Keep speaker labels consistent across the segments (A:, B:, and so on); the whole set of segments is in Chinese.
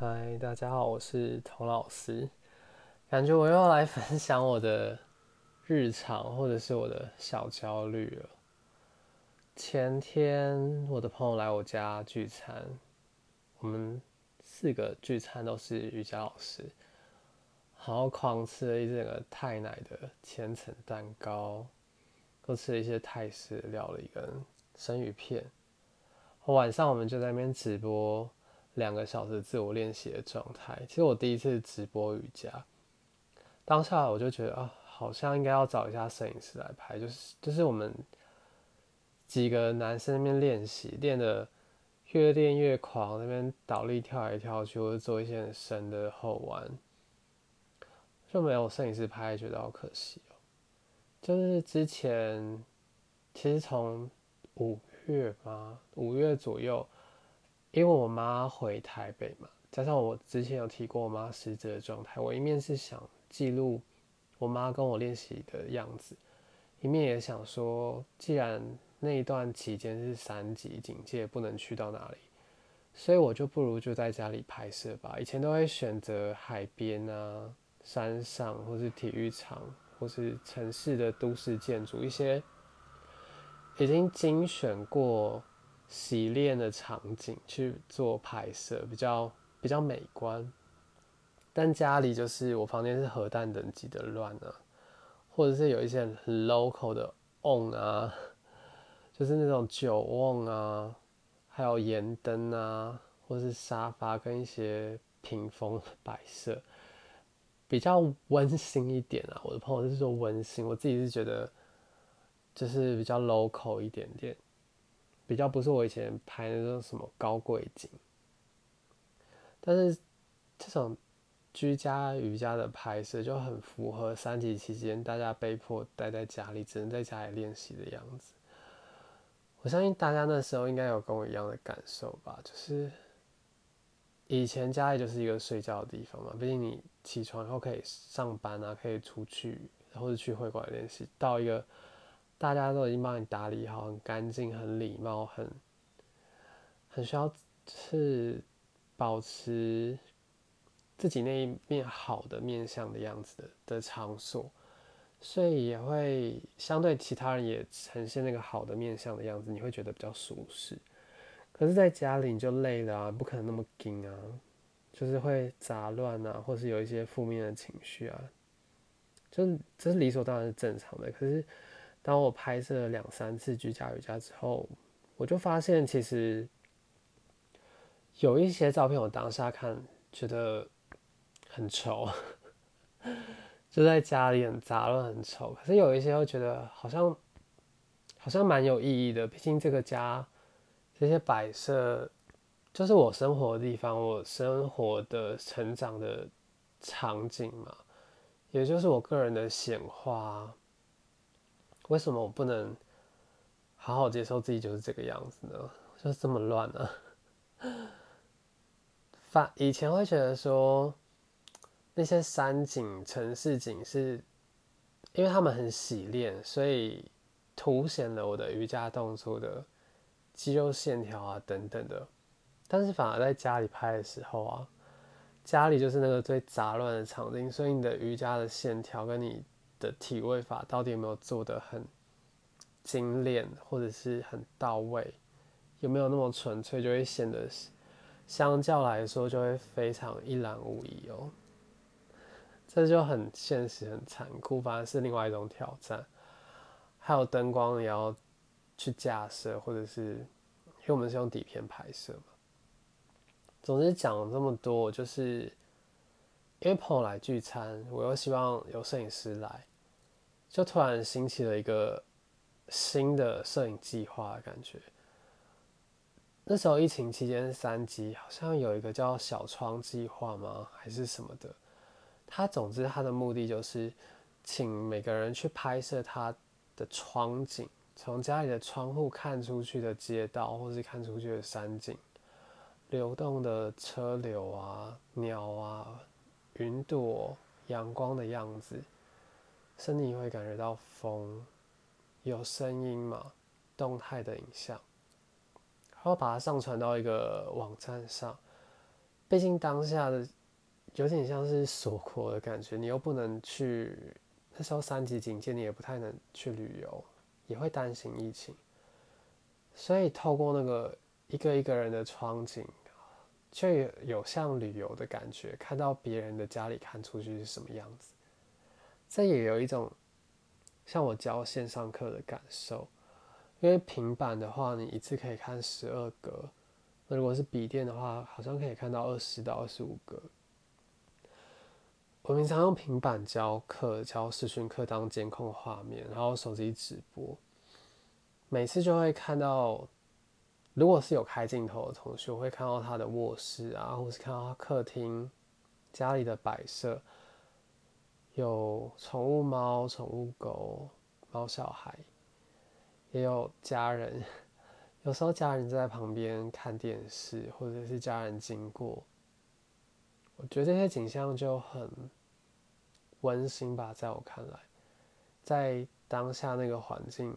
A: 嗨，大家好，我是童老师。感觉我又要来 分享我的日常，或者是我的小焦虑了。前天我的朋友来我家聚餐，我们四个聚餐都是瑜伽老师，然后狂吃了一整个泰奶的千层蛋糕，又吃了一些泰式料理跟生鱼片。晚上我们就在那边直播两个小时自我练习的状态。其实我第一次直播瑜伽，当下我就觉得啊，好像应该要找一下摄影师来拍，就是就是我们几个男生那边练习，练的越练越狂，那边倒立跳来跳去，或者做一些很深的后弯，就没有摄影师拍，觉得好可惜哦。就是之前其实从五。月吧？五月左右，因为我妈回台北嘛，加上我之前有提过我妈失职的状态，我一面是想记录我妈跟我练习的样子，一面也想说，既然那一段期间是三级警戒，不能去到哪里，所以我就不如就在家里拍摄吧。以前都会选择海边啊、山上，或是体育场，或是城市的都市建筑一些。已经精选过洗练的场景去做拍摄，比较比较美观。但家里就是我房间是核弹等级的乱啊，或者是有一些很 local 的瓮啊，就是那种酒瓮啊，还有盐灯啊，或是沙发跟一些屏风摆设，比较温馨一点啊。我的朋友是说温馨，我自己是觉得。就是比较 local 一点点，比较不是我以前拍那种什么高贵景，但是这种居家瑜伽的拍摄就很符合三级期间大家被迫待在家里，只能在家里练习的样子。我相信大家那时候应该有跟我一样的感受吧，就是以前家里就是一个睡觉的地方嘛，毕竟你起床后可以上班啊，可以出去或者去会馆练习，到一个。大家都已经帮你打理好，很干净，很礼貌，很很需要是保持自己那一面好的面相的样子的的场所，所以也会相对其他人也呈现那个好的面相的样子，你会觉得比较舒适。可是，在家里你就累了啊，不可能那么紧啊，就是会杂乱啊，或是有一些负面的情绪啊，就是这是理所当然是正常的。可是。当我拍摄了两三次居家瑜伽之后，我就发现其实有一些照片我当下看觉得很丑，就在家里很杂乱很丑。可是有一些又觉得好像好像蛮有意义的，毕竟这个家这些摆设就是我生活的地方，我生活的成长的场景嘛，也就是我个人的显化。为什么我不能好好接受自己就是这个样子呢？就是这么乱呢？反以前会觉得说那些山景、城市景是，因为他们很洗练，所以凸显了我的瑜伽动作的肌肉线条啊等等的。但是反而在家里拍的时候啊，家里就是那个最杂乱的场景，所以你的瑜伽的线条跟你。的体位法到底有没有做的很精炼，或者是很到位？有没有那么纯粹，就会显得相较来说就会非常一览无遗哦。这就很现实、很残酷，反而是另外一种挑战。还有灯光也要去架设，或者是因为我们是用底片拍摄嘛。总之讲了这么多，就是因为朋友来聚餐，我又希望有摄影师来。就突然兴起了一个新的摄影计划，感觉那时候疫情期间三级，好像有一个叫小窗计划吗？还是什么的？他总之他的目的就是请每个人去拍摄他的窗景，从家里的窗户看出去的街道，或是看出去的山景，流动的车流啊、鸟啊、云朵、阳光的样子。身体会感觉到风，有声音嘛？动态的影像，然后把它上传到一个网站上，毕竟当下的有点像是锁国的感觉，你又不能去，那时候三级警戒，你也不太能去旅游，也会担心疫情，所以透过那个一个一个人的窗景，就有像旅游的感觉，看到别人的家里看出去是什么样子，这也有一种像我教线上课的感受，因为平板的话，你一次可以看十二格。那如果是笔电的话，好像可以看到二十到二十五格。我平常用平板教课，教视讯课当监控画面，然后手机直播，每次就会看到，如果是有开镜头的同学，我会看到他的卧室啊，或是看到他客厅家里的摆设，有宠物猫、宠物狗、猫小孩，也有家人。有时候家人在旁边看电视，或者是家人经过，我觉得这些景象就很温馨吧。在我看来，在当下那个环境，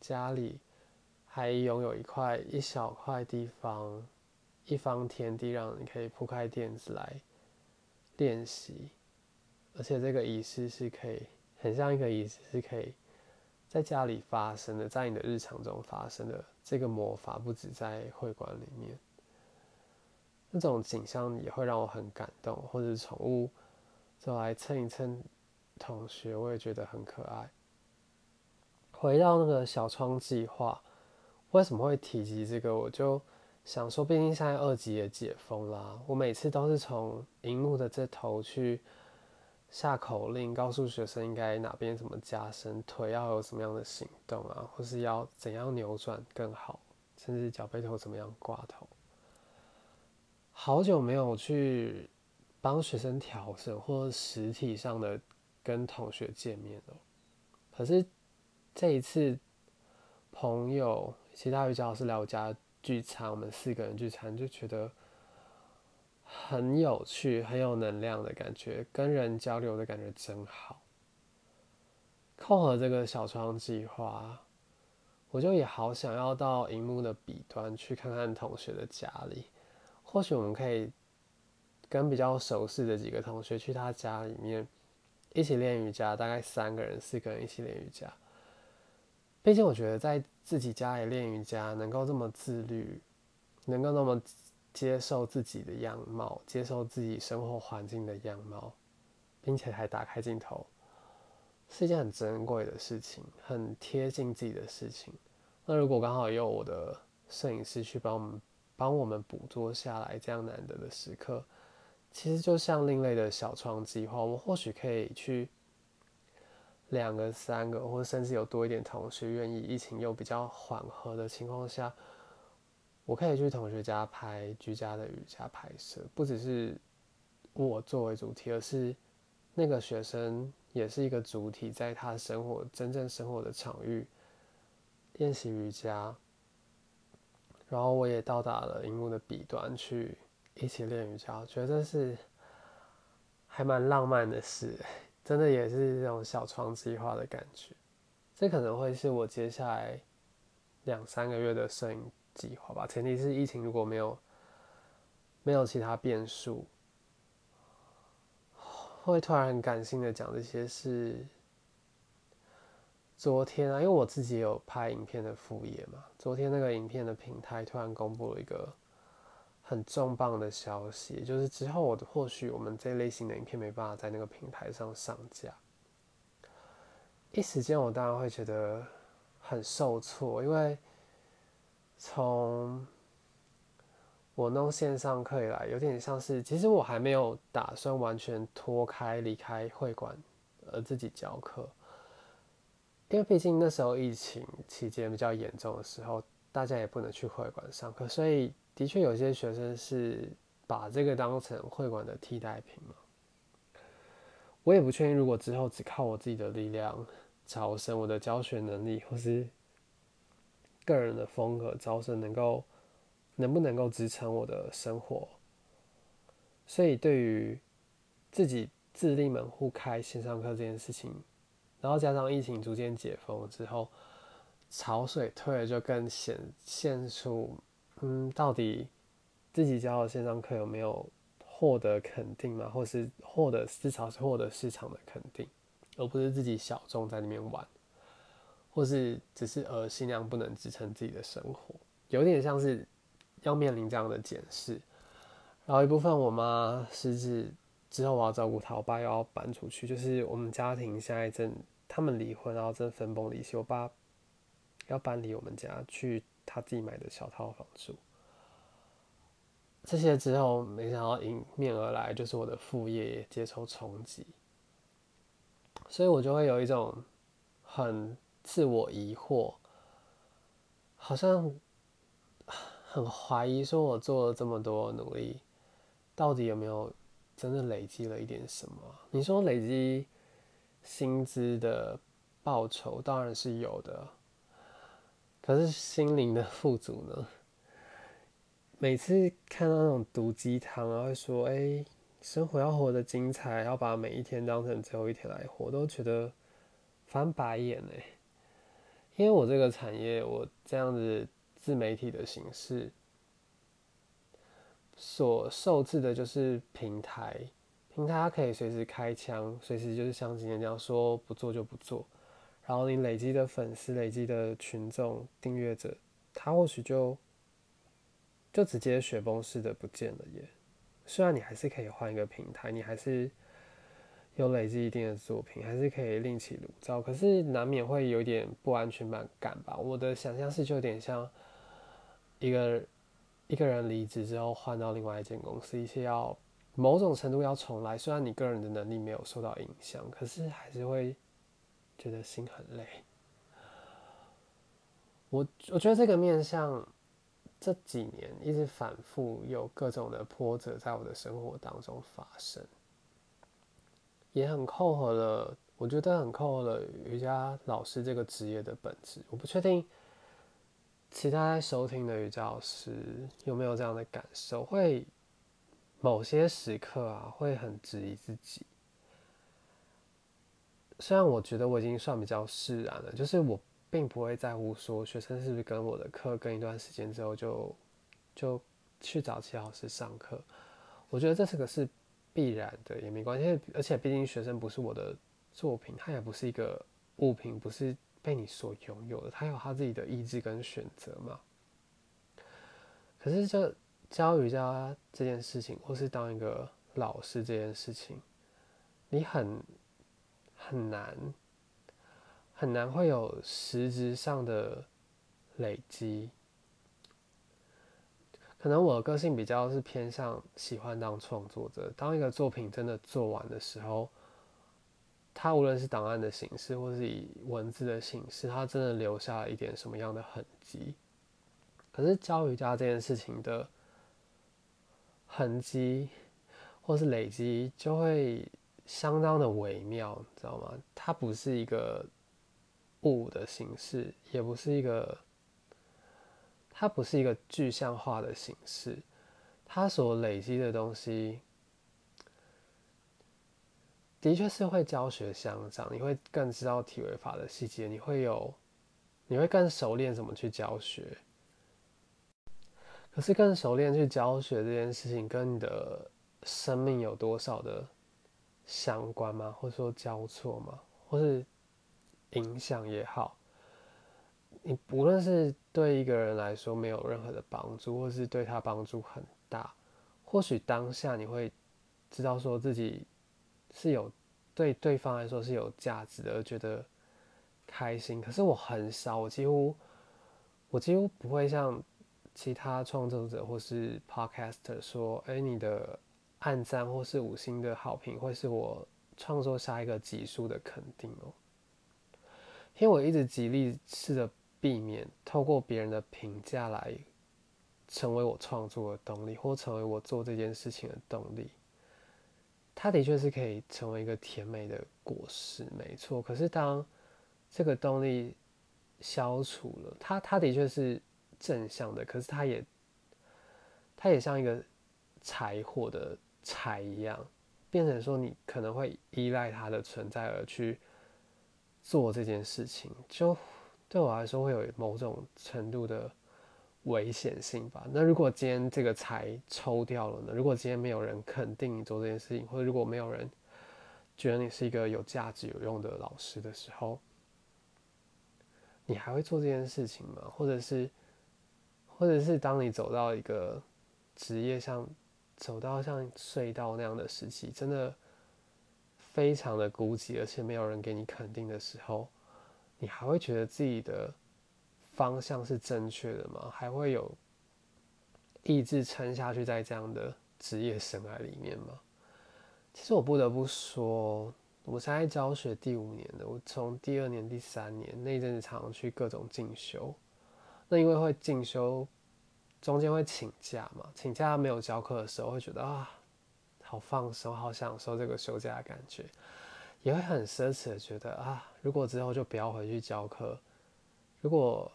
A: 家里还拥有一块一小块地方，一方天地，让你可以铺开垫子来练习，而且这个仪式是可以很像一个仪式，是可以在家里发生的，在你的日常中发生的。这个魔法不止在会馆里面，那种景象也会让我很感动。或者宠物走来蹭一蹭同学，我也觉得很可爱。回到那个小窗计划，为什么会提及这个？我就想说，毕竟现在二级也解封啦，我每次都是从荧幕的这头去。下口令，告诉学生应该哪边怎么加深，腿要有什么样的行动啊，或是要怎样扭转更好，甚至脚背头怎么样挂头。好久没有去帮学生调整，或实体上的跟同学见面了。可是这一次，朋友其他瑜伽老师来我家聚餐，我们四个人聚餐，就觉得。很有趣，很有能量的感觉，跟人交流的感觉真好。扣合这个小窗计划，我就也好想要到荧幕的彼端去看看同学的家里。或许我们可以跟比较熟识的几个同学去他家里面一起练瑜伽，大概三个人、四个人一起练瑜伽。毕竟我觉得在自己家里练瑜伽，能够这么自律，能够那么。接受自己的样貌，接受自己生活环境的样貌，并且还打开镜头，是一件很珍贵的事情，很贴近自己的事情。那如果刚好有我的摄影师去帮我们帮我们捕捉下来这样难得的时刻，其实就像另类的小窗计划，我们或许可以去两个、三个，或者甚至有多一点同学愿意，疫情又比较缓和的情况下。我可以去同学家拍居家的瑜伽拍摄，不只是我作为主题，而是那个学生也是一个主体，在他生活真正生活的场域练习瑜伽。然后我也到达了荧幕的彼端去一起练瑜伽，觉得这是还蛮浪漫的事，真的也是这种小窗计划的感觉。这可能会是我接下来两三个月的摄影。计划吧，前提是疫情如果没有没有其他变数，会突然很感性的讲这些是昨天啊，因为我自己有拍影片的副业嘛，昨天那个影片的平台突然公布了一个很重磅的消息，就是之后我或许我们这类型的影片没办法在那个平台上上架，一时间我当然会觉得很受挫，因为。从我弄线上课以来，有点像是，其实我还没有打算完全脱开离开会馆，而自己教课，因为毕竟那时候疫情期间比较严重的时候，大家也不能去会馆上课，所以的确有些学生是把这个当成会馆的替代品嘛。我也不确定，如果之后只靠我自己的力量朝生，我的教学能力或是。个人的风格招生能够能不能够支撑我的生活？所以对于自己自立门户开线上课这件事情，然后加上疫情逐渐解封之后，潮水退了就更显现出，嗯，到底自己教的线上课有没有获得肯定嘛，或是获得至少是获得市场的肯定，而不是自己小众在里面玩，或是只是呃心量不能支撑自己的生活，有点像是要面临这样的检视。然后一部分我妈失智之后，我要照顾她，我爸又要搬出去，就是我们家庭现在正他们离婚，然后正分崩离析，我爸要搬离我们家去他自己买的小套房住。这些之后，没想到迎面而来就是我的副业接受冲击，所以我就会有一种很自我疑惑，好像很怀疑，说我做了这么多努力。到底有没有真的累积了一点什么？你说累积薪资的报酬当然是有的，可是心灵的富足呢？每次看到那种毒鸡汤啊，会说：“哎，生活要活得精彩，要把每一天当成最后一天来活。”都觉得翻白眼哎。因为我这个产业，我这样子自媒体的形式。所受制的就是平台，平台它可以随时开枪，随时就是像今天这样说不做就不做，然后你累积的粉丝、累积的群众、订阅者，他或许就就直接雪崩式的不见了耶。虽然你还是可以换一个平台，你还是有累积一定的作品，还是可以另起炉灶，可是难免会有点不安全感吧。我的想象是就有点像一个。一个人离职之后换到另外一间公司，一些要某种程度要重来。虽然你个人的能力没有受到影响，可是还是会觉得心很累。我我觉得这个面向这几年一直反复有各种的波折在我的生活当中发生，也很扣合了。我觉得很扣合了瑜伽老师这个职业的本质。我不确定。其他收听的瑜伽老师有没有这样的感受？会某些时刻啊，会很质疑自己。虽然我觉得我已经算比较释然了，就是我并不会在乎说学生是不是跟我的课跟一段时间之后就就去找其他老师上课。我觉得这是个是必然的，也没关系。而且毕竟学生不是我的作品，他也不是一个物品，不是。被你所拥有的，他有他自己的意志跟选择嘛？可是，就教瑜伽这件事情，或是当一个老师这件事情，你很很难很难会有实质上的累积。可能我的个性比较是偏向喜欢当创作者，当一个作品真的做完的时候。它无论是档案的形式，或是以文字的形式，它真的留下了一点什么样的痕迹？可是教瑜伽这件事情的痕迹，或是累积，就会相当的微妙，你知道吗？它不是一个物的形式，也不是一个，它不是一个具象化的形式，它所累积的东西。的确是会教学相长，你会更知道体位法的细节，你会有，你会更熟练怎么去教学。可是更熟练去教学这件事情，跟你的生命有多少的相关吗？或者说交错吗？或是影响也好，你无论是对一个人来说没有任何的帮助，或是对他帮助很大，或许当下你会知道说自己。是有对对方来说是有价值的，而觉得开心。可是我很少，我几乎我几乎不会像其他创作者或是 podcast 说：“哎，你的暗赞或是五星的好评会是我创作下一个集数的肯定哦。”因为我一直极力试着避免透过别人的评价来成为我创作的动力，或成为我做这件事情的动力。它的确是可以成为一个甜美的果实，没错。可是当这个动力消除了，它它的确是正向的，可是它也它也像一个柴火的柴一样，变成说你可能会依赖它的存在而去做这件事情，就对我来说会有某种程度的危险性吧。那如果今天这个财抽掉了呢？如果今天没有人肯定你做这件事情，或者如果没有人觉得你是一个有价值、有用的老师的时候，你还会做这件事情吗？或者是，或者是当你走到一个职业像走到像隧道那样的时期，真的非常的孤寂，而且没有人给你肯定的时候，你还会觉得自己的方向是正确的吗？还会有意志撑下去在这样的职业生涯里面吗？其实我不得不说。我现在教学第五年的，我从第二年、第三年那阵子常常去各种进修。那因为会进修，中间会请假嘛，请假没有教课的时候，会觉得啊，好放松，好享受这个休假的感觉，也会很奢侈的觉得啊，如果之后就不要回去教课，如果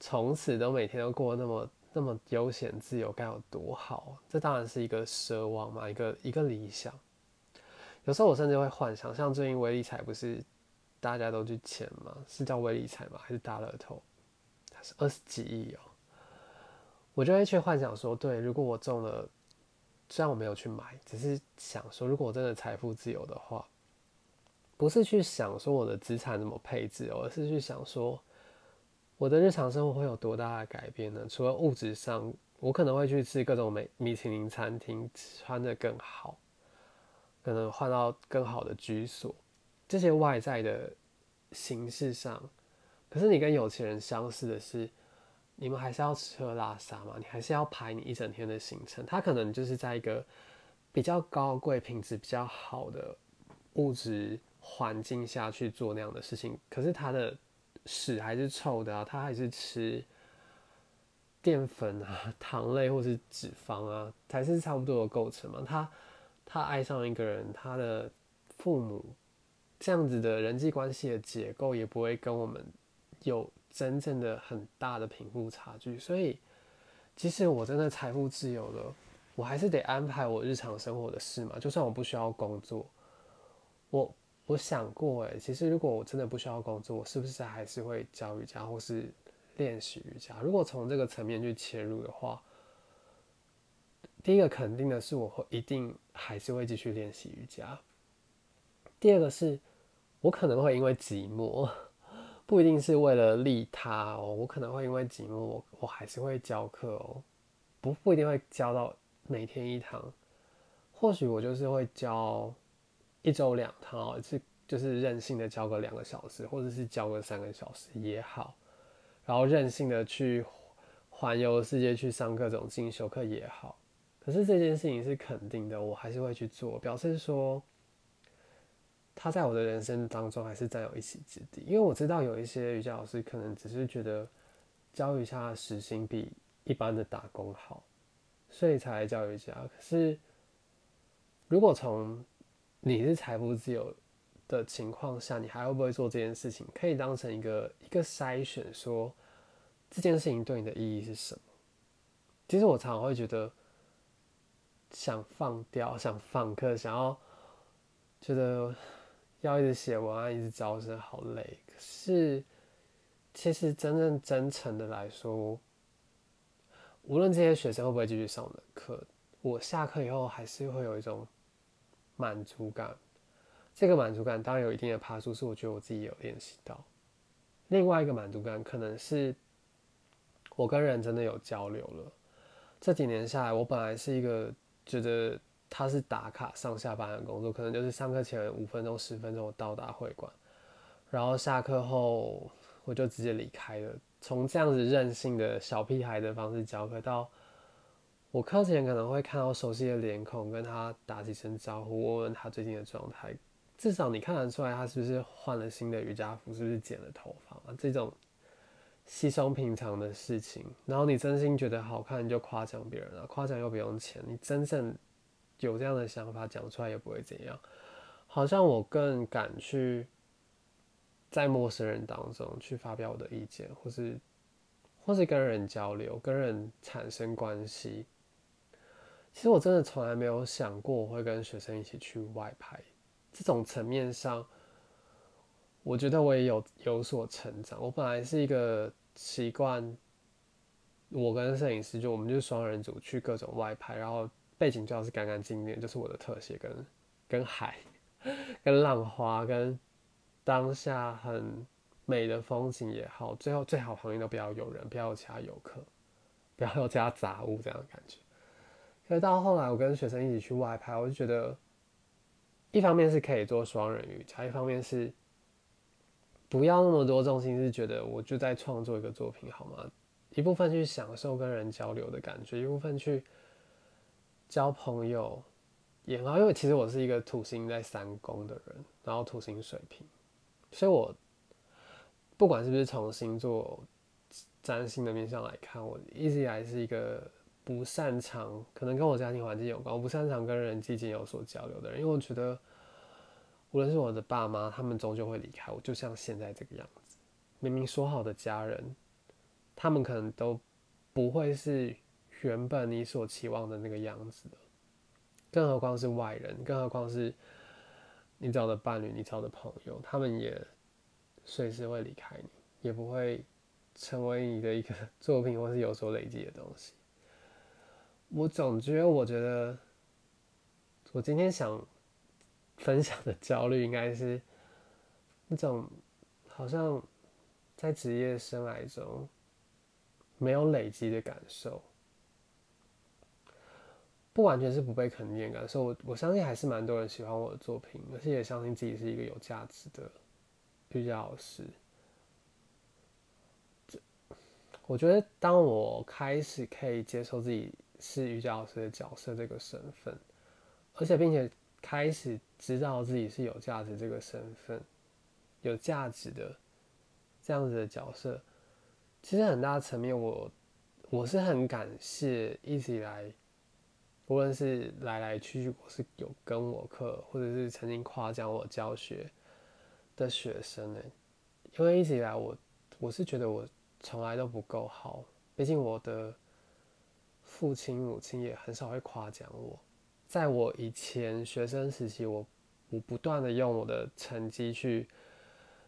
A: 从此都每天都过那么那么悠闲自由，该有多好？这当然是一个奢望嘛，一个一个理想。有时候我甚至会幻想，像最近微理财不是大家都去签吗？是叫微理财吗？还是大乐透？它是二十几亿哦。我就会去幻想说，对，如果我中了，虽然我没有去买，只是想说，如果我真的财富自由的话，不是去想说我的资产怎么配置，而是去想说，我的日常生活会有多大的改变呢？除了物质上，我可能会去吃各种美米其林餐厅，穿的更好。可能换到更好的居所，这些外在的形式上，可是你跟有钱人相似的是，你们还是要吃喝拉撒嘛，你还是要排你一整天的行程。他可能就是在一个比较高贵、品质比较好的物质环境下去做那样的事情，可是他的屎还是臭的啊，他还是吃淀粉啊、糖类或是脂肪啊，才是差不多的构成嘛，他。他爱上一个人，他的父母这样子的人际关系的结构也不会跟我们有真正的很大的贫富差距。所以，即使我真的财富自由了，我还是得安排我日常生活的事嘛。就算我不需要工作，我我想过，诶，其实如果我真的不需要工作，我是不是还是会教瑜伽或是练习瑜伽？如果从这个层面去切入的话。第一个肯定的是，我会一定还是会继续练习瑜伽。第二个是，我可能会因为寂寞，不一定是为了利他哦，我可能会因为寂寞，我我还是会教课哦，不不一定会教到每天一堂，或许我就是会教一周两趟，是就是任性的教个两个小时，或者是教个三个小时也好，然后任性的去环游世界，去上各种进修课也好。可是这件事情是肯定的，我还是会去做，表示说他在我的人生当中还是占有一席之地。因为我知道有一些瑜伽老师可能只是觉得教瑜伽的时薪比一般的打工好，所以才来教瑜伽。可是如果从你是财富自由的情况下，你还会不会做这件事情？可以当成一个一个筛选，说这件事情对你的意义是什么？其实我常常会觉得。想放掉，想放课，想要觉得要一直写文案，一直招生，好累。可是，其实真正真诚的来说，无论这些学生会不会继续上我的课，我下课以后还是会有一种满足感。这个满足感当然有一定的爬数，是我觉得我自己有练习到。另外一个满足感，可能是我跟人真的有交流了。这几年下来，我本来是一个。觉得他是打卡上下班的工作，可能就是上课前五分钟、十分钟到达会馆，然后下课后我就直接离开了。从这样子任性的小屁孩的方式教课，到我课前可能会看到熟悉的脸孔，跟他打几声招呼，问问他最近的状态。至少你看得出来他是不是换了新的瑜伽服，是不是剪了头发？这种稀松平常的事情，然后你真心觉得好看，你就夸奖别人了，夸奖又不用钱，你真正有这样的想法讲出来也不会怎样。好像我更敢去在陌生人当中去发表我的意见，或是或是跟人交流，跟人产生关系。其实我真的从来没有想过我会跟学生一起去外拍，这种层面上。我觉得我也有有所成长。我本来是一个习惯我跟摄影师就我们就是双人组去各种外拍，然后背景最好是干干净净，就是我的特写跟跟海、跟浪花、跟当下很美的风景也好，最后最好旁边都不要有人，不要有其他游客，不要有其他杂物这样的感觉。所以到后来我跟学生一起去外拍，我就觉得，一方面是可以做双人瑜伽，一方面是不要那么多重心，是觉得我就在创作一个作品好吗？一部分去享受跟人交流的感觉，一部分去交朋友也很好。因为其实我是一个土星在三宫的人，然后土星水平，所以我不管是不是从星座占星的面向来看，我一直以来是一个不擅长，可能跟我家庭环境有关，我不擅长跟人际间有所交流的人。因为我觉得，无论是我的爸妈，他们终究会离开我，就像现在这个样子，明明说好的家人。他们可能都不会是原本你所期望的那个样子的，更何况是外人，更何况是你找的伴侣、你找的朋友，他们也随时会离开你，也不会成为你的一个作品或是有所累积的东西。我总觉得，我觉得我今天想分享的焦虑，应该是那种好像在职业生涯中。没有累积的感受，不完全是不被肯定的感受。我我相信还是蛮多人喜欢我的作品，而且也相信自己是一个有价值的瑜伽老师。我觉得当我开始可以接受自己是瑜伽老师的角色这个身份，而且并且开始知道自己是有价值这个身份，有价值的这样子的角色。其实很大层面，我我是很感谢一直以来，无论是来来去去，我是有跟我课，或者是曾经夸奖我教学的学生呢。因为一直以来，我我是觉得我从来都不够好，毕竟我的父亲母亲也很少会夸奖我。在我以前学生时期，我我不断的用我的成绩去。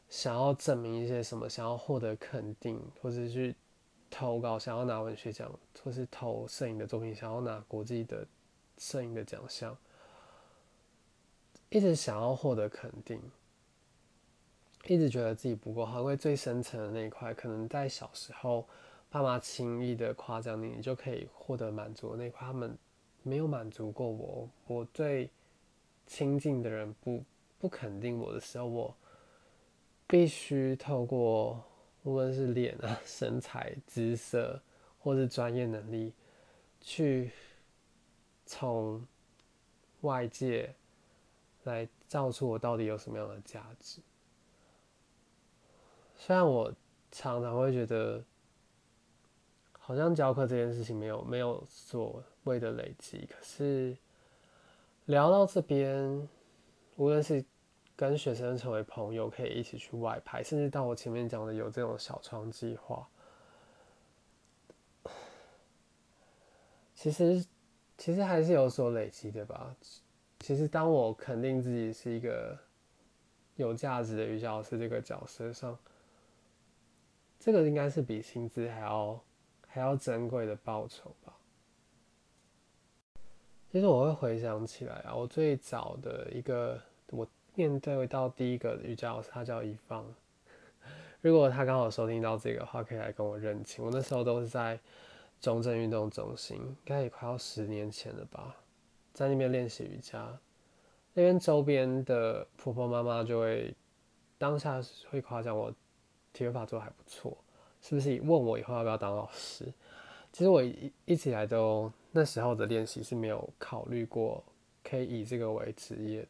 A: 想要证明一些什么，想要获得肯定，或者去投稿，想要拿文学奖，或是投摄影的作品，想要拿国际的摄影的奖项，一直想要获得肯定，一直觉得自己不够好，因为最深层的那一块，可能在小时候爸妈轻易的夸奖你，你就可以获得满足那块，他们没有满足过我，我最亲近的人不不肯定我的时候，我。必须透过无论是脸啊、身材、姿色，或是专业能力，去从外界来造出我到底有什么样的价值。虽然我常常会觉得，好像教课这件事情没有没有所谓的累积，可是聊到这边，无论是。跟学生成为朋友，可以一起去外拍，甚至到我前面讲的有这种小窗计划。其实，其实还是有所累积的吧。其实，当我肯定自己是一个有价值的瑜伽老师这个角色上，这个应该是比薪资还要还要珍贵的报酬吧。其实我会回想起来啊，我最早的一个我。面对到第一个瑜伽老师，他叫一方。如果他刚好收听到这个话，可以来跟我认亲。我那时候都是在中正运动中心，应该也快要十年前了吧，在那边练习瑜伽。那边周边的婆婆妈妈就会当下会夸奖我体育法做的还不错，是不是？问我以后要不要当老师？其实我一一直以来都那时候的练习是没有考虑过可以以这个为职业的。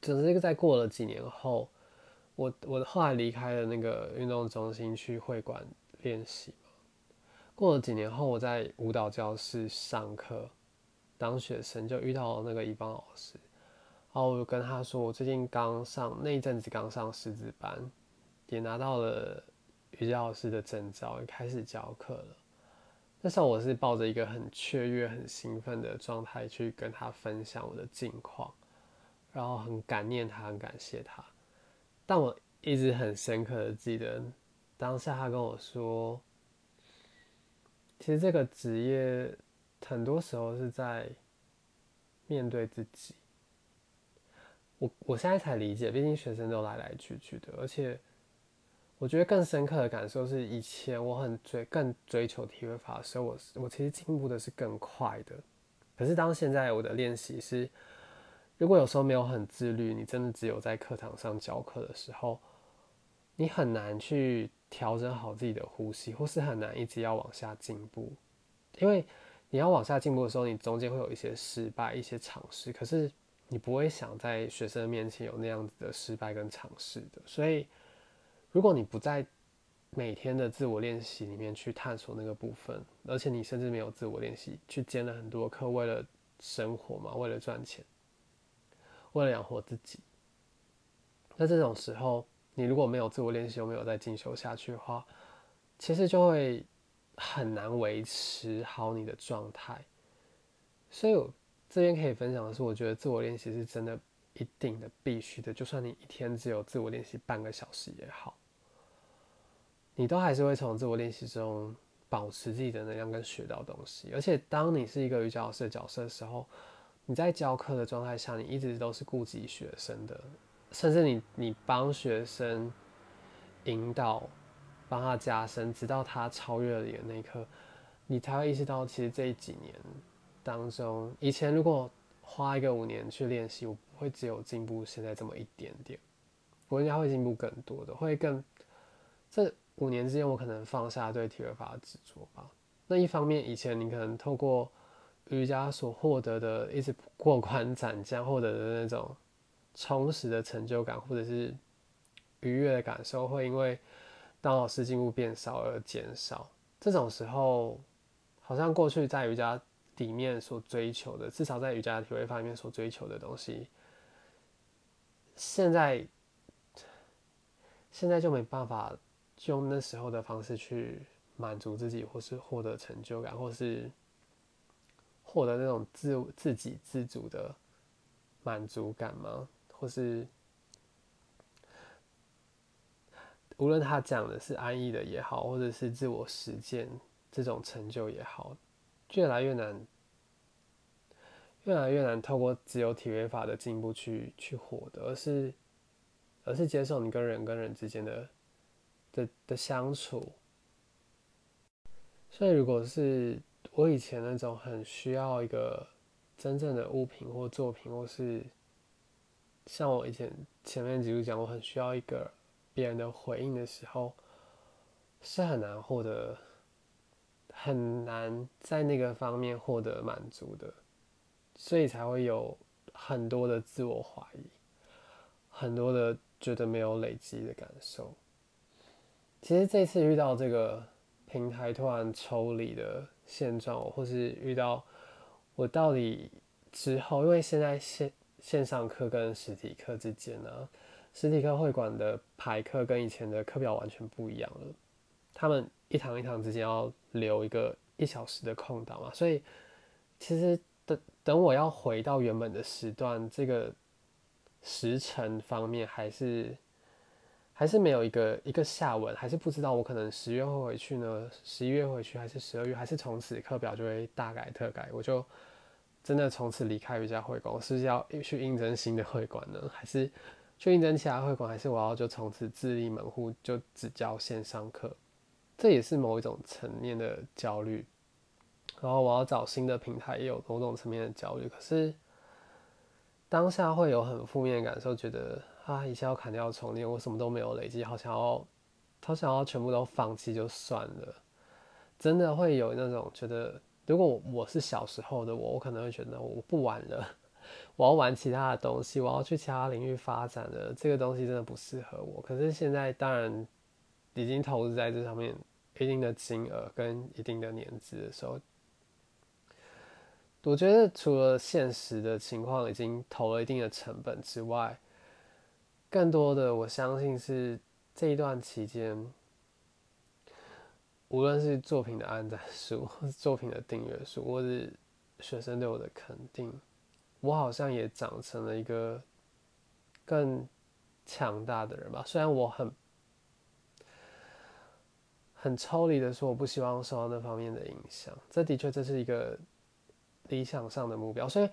A: 只是在过了几年后，我我后来离开了那个运动中心去会馆练习。过了几年后，我在舞蹈教室上课当学生，就遇到了那个一邦老师。然后我就跟他说，我最近刚上那一阵子刚上师资班，也拿到了瑜伽老师的证照，开始教课了。那时候我是抱着一个很雀跃、很兴奋的状态去跟他分享我的近况。然后很感念他，很感谢他，但我一直很深刻的记得，当下他跟我说：“其实这个职业很多时候是在面对自己。我我现在才理解，毕竟学生都来来去去的，而且我觉得更深刻的感受是，以前我很追更追求体会法的时候，我我其实进步的是更快的。可是当现在我的练习是，如果有时候没有很自律，你真的只有在课堂上教课的时候，你很难去调整好自己的呼吸，或是很难一直要往下进步，因为你要往下进步的时候，你中间会有一些失败、一些尝试，可是。你不会想在学生面前有那样子的失败跟尝试的，所以如果你不在每天的自我练习里面去探索那个部分，而且你甚至没有自我练习，去兼了很多课，为了生活嘛，为了赚钱，为了养活自己，那这种时候，你如果没有自我练习，又没有再进修下去的话，其实就会很难维持好你的状态，所以我。这边可以分享的是，我觉得自我练习是真的一定的必须的。就算你一天只有自我练习半个小时也好，你都还是会从自我练习中保持自己的能量跟学到东西。而且，当你是一个瑜伽老师的角色的时候，你在教课的状态下，你一直都是顾及学生的，甚至你你帮学生引导，帮他加深，直到他超越了你的那一刻，你才会意识到，其实这几年。当中，以前如果花一个五年去练习，我不会只有进步现在这么一点点，我应该会进步更多的，会更这五年之间，我可能放下对体位法的执着吧。那一方面，以前你可能透过瑜伽所获得的一直过关斩将获得的那种充实的成就感，或者是愉悦的感受，会因为当老师进步变少而减少。这种时候，好像过去在瑜伽。里面所追求的，至少在瑜伽体会法里面所追求的东西，现在现在就没办法就用那时候的方式去满足自己，或是获得成就感，或是获得那种自自给自足的满足感吗？或是无论他讲的是安逸的也好，或者是自我实践这种成就也好。越来越难，越来越难透过自由体位法的进步去去获得，而是而是接受你跟人跟人之间的的的相处。所以，如果是我以前那种很需要一个真正的物品或作品，或是像我以前前面几度讲，我很需要一个别人的回应的时候，是很难获得。很难在那个方面获得满足的，所以才会有很多的自我怀疑，很多的觉得没有累积的感受。其实这次遇到这个平台突然抽离的现状，或是遇到我到底之后，因为现在线线上课跟实体课之间呢，实体课会馆的排课跟以前的课表完全不一样了，他们。一堂一堂之间要留一个一小时的空档嘛，所以其实等等我要回到原本的时段，这个时辰方面还是还是没有一个一个下文，还是不知道我可能十月会回去呢，十一月回去还是十二月，还是从此课表就会大改特改，我就真的从此离开瑜伽会馆，是要去应征新的会馆呢，还是去应征其他会馆，还是我要就从此自立门户，就只教线上课？这也是某一种层面的焦虑，然后我要找新的平台，也有某种层面的焦虑。可是当下会有很负面的感受，觉得啊，一下要砍掉重练，我什么都没有累积，好想要，好想要全部都放弃就算了。真的会有那种觉得，如果我是小时候的我，我可能会觉得我不玩了，我要玩其他的东西，我要去其他领域发展了。这个东西真的不适合我。可是现在当然。已经投资在这上面一定的金额跟一定的年资的时候，我觉得除了现实的情况已经投了一定的成本之外，更多的我相信是这一段期间，无论是作品的按赞数，作品的订阅数，或是学生对我的肯定，我好像也长成了一个更强大的人吧。虽然我很。很抽离的说，我不希望受到那方面的影响。这的确这是一个理想上的目标，所以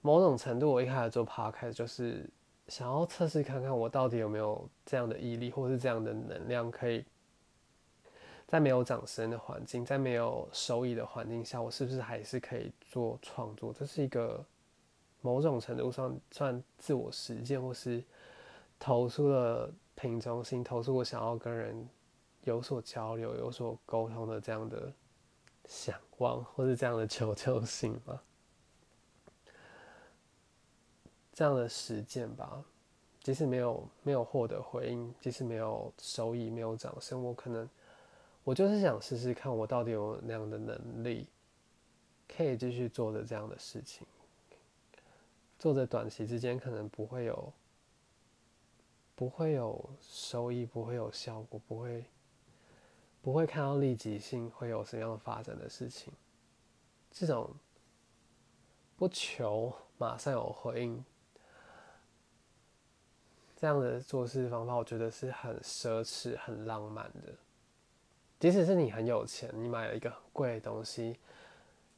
A: 某种程度，我一开始做 podcast 就是想要测试看看我到底有没有这样的毅力，或是这样的能量，可以在没有掌声的环境，在没有收益的环境下，我是不是还是可以做创作？这是一个某种程度上算自我实践，或是投出了平中心，投出我想要跟人。有所交流、有所沟通的这样的想望，或是这样的求救性吗？这样的实践吧，即使没有没有获得回应，即使没有收益、没有掌声，我可能我就是想试试看，我到底有那样的能力，可以继续做着这样的事情，做着短期之间可能不会有不会有收益、不会有效果、不会。不会看到立即性会有什么样的发展的事情，这种不求马上有回应这样的做事方法，我觉得是很奢侈、很浪漫的。即使是你很有钱，你买了一个很贵的东西，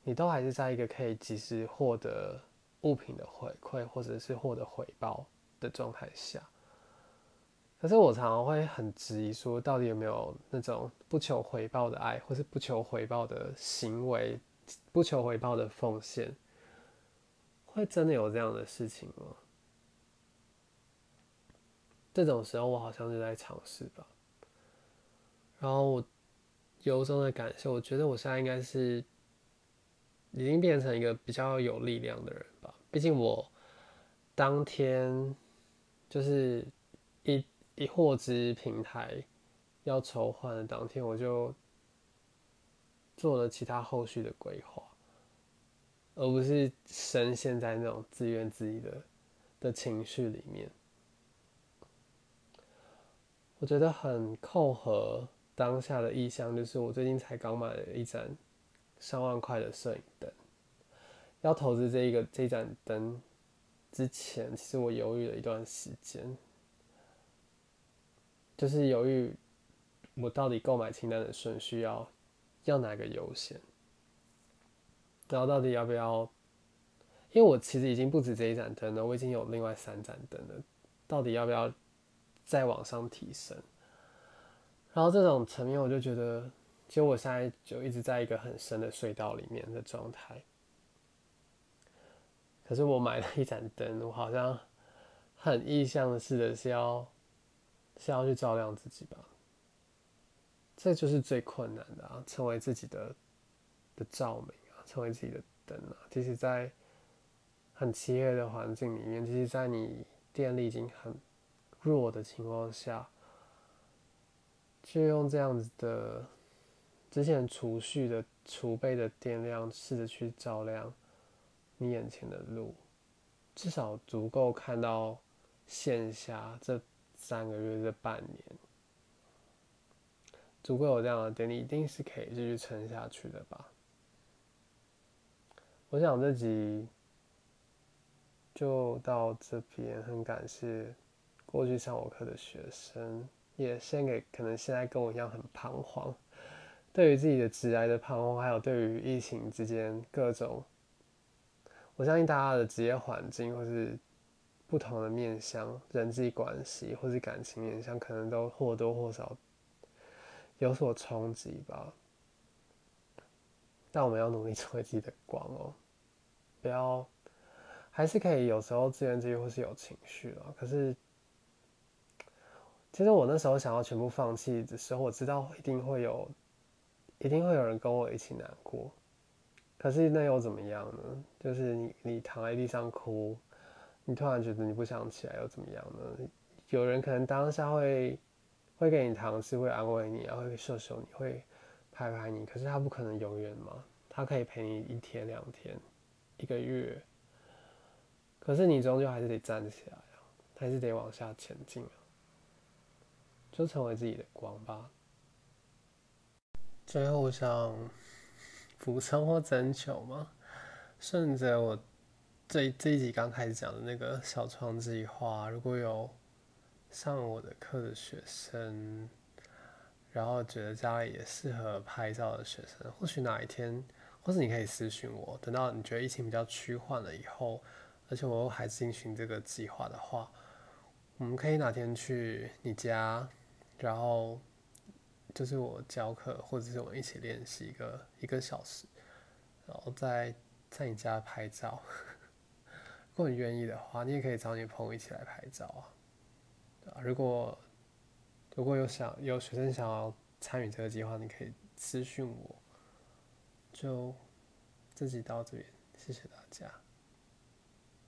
A: 你都还是在一个可以及时获得物品的回馈，或者是获得回报的状态下。可是我常常会很质疑，说到底有没有那种不求回报的爱，或是不求回报的行为，不求回报的奉献，会真的有这样的事情吗？这种时候，我好像就在尝试吧。然后我由衷的感受，我觉得我现在应该是已经变成一个比较有力量的人吧。毕竟我当天就是一。一获知平台要筹换的当天，我就做了其他后续的规划，而不是深陷在那种自怨自艾的的情绪里面。我觉得很扣合当下的意向，就是我最近才刚买了一盏上万块的摄影灯，要投资这一个这盏灯之前，其实我犹豫了一段时间。就是犹豫，我到底购买清单的顺序要要哪个优先，然后到底要不要？因为我其实已经不止这一盏灯了，我已经有另外三盏灯了，到底要不要再往上提升？然后这种层面，我就觉得，其实我现在就一直在一个很深的隧道里面的状态。可是我买了一盏灯，我好像很意向似的是要。是要去照亮自己吧，这就是最困难的啊！成为自己的的照明啊，成为自己的灯啊。即使在很漆黑的环境里面，即使在你电力已经很弱的情况下，就用这样子的之前储蓄的储备的电量，试着去照亮你眼前的路，至少足够看到线下这。三个月这半年，足够有这样的电力，一定是可以继续撑下去的吧？我想这集就到这边，很感谢过去上我课的学生，也献给可能现在跟我一样很彷徨，对于自己的职业的彷徨，还有对于疫情之间各种，我相信大家的职业环境或是。不同的面向，人际关系或是感情面向，可能都或多或少有所冲击吧。但我们要努力成为自己的光哦，不要，还是可以有时候自怨自艾或是有情绪了。可是，其实我那时候想要全部放弃的时候，我知道一定会有，一定会有人跟我一起难过。可是那又怎么样呢？就是你，你躺在地上哭。你突然觉得你不想起来又怎么样呢？有人可能当下会会给你糖吃，会安慰你，然后会秀秀你，会拍拍你。可是他不可能永远嘛，他可以陪你一天两天，一个月。可是你终究还是得站起来啊，还是得往下前进啊，就成为自己的光吧。最后想补充或征求吗？顺着我。这这一集刚开始讲的那个小窗计划，如果有上我的课的学生，然后觉得家里也适合拍照的学生，或许哪一天，或是你可以私信我，等到你觉得疫情比较趋缓了以后，而且我还进行这个计划的话，我们可以哪天去你家，然后就是我教课，或者是我们一起练习一个一个小时，然后在在你家拍照。如果你愿意的话，你也可以找你朋友一起来拍照啊。如果如果有想有学生想要参与这个计划，你可以私讯我。就自己到这边，谢谢大家。